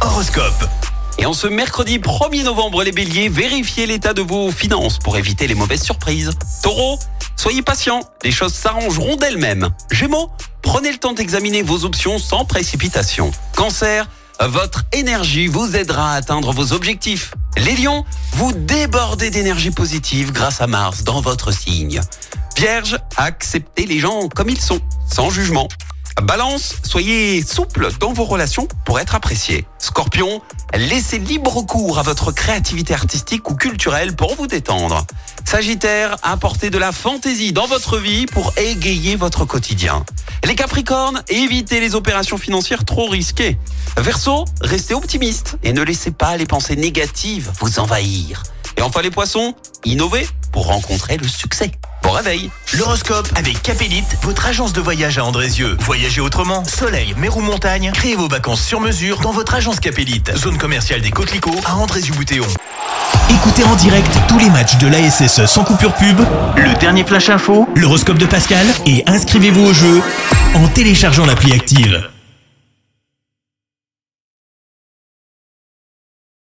Horoscope. Et en ce mercredi 1er novembre, les béliers, vérifiez l'état de vos finances pour éviter les mauvaises surprises. Taureau, soyez patient, les choses s'arrangeront d'elles-mêmes. Gémeaux, prenez le temps d'examiner vos options sans précipitation. Cancer, votre énergie vous aidera à atteindre vos objectifs. Les lions, vous débordez d'énergie positive grâce à Mars dans votre signe. Vierge, acceptez les gens comme ils sont, sans jugement. Balance, soyez souple dans vos relations pour être apprécié. Scorpion, laissez libre cours à votre créativité artistique ou culturelle pour vous détendre. Sagittaire, apportez de la fantaisie dans votre vie pour égayer votre quotidien. Les Capricornes, évitez les opérations financières trop risquées. Verseau, restez optimiste et ne laissez pas les pensées négatives vous envahir. Et enfin les poissons, innovez pour rencontrer le succès. Bon réveil L'horoscope avec Capélite, votre agence de voyage à Andrézieux. Voyagez autrement, soleil, mer ou montagne, créez vos vacances sur mesure dans votre agence Capélite. Zone commerciale des Coquelicots à Andrézieux-Boutéon. Écoutez en direct tous les matchs de l'ASSE sans coupure pub, le dernier flash info, l'horoscope de Pascal et inscrivez-vous au jeu en téléchargeant l'appli active.